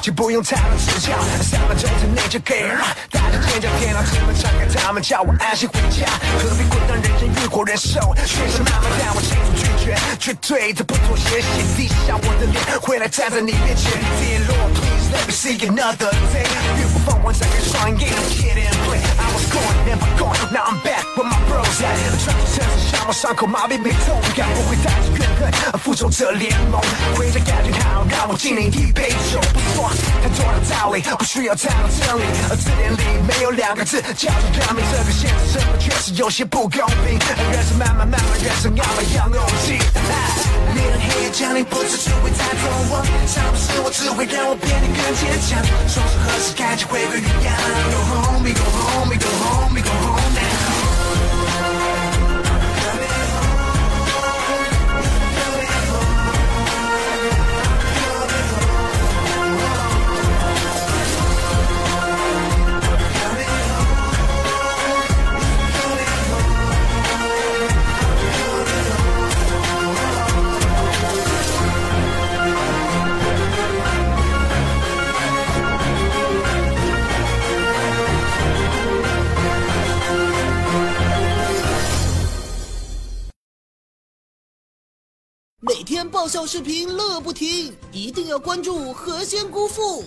就不用太多指教。三分钟之内就可以让大家尖叫，电脑这么敞开，他们叫我安心回家。何必滚烫人间欲火人受？学生慢慢但我清楚拒绝，绝对的不妥协。先低下我的脸，回来站在你面前。跌落，Please let me see another day。浴火凤凰展开双眼，Get in play。I was gone, never gone, now I'm back with my bros. 穿着衬衫，像我伤口麻痹没痛感，不会带着怨恨。复仇者联盟，回家感觉不需要太多真理。而字典里没有两个字叫做革命，这个现实生活确实有些不公平。人生慢慢慢慢，人生要么要勇气。你的黑夜降临，不知只会太痛我，伤不是我，只会让我变得更坚强。说是何时开启回归原样每天爆笑视频乐不停，一定要关注何仙姑父。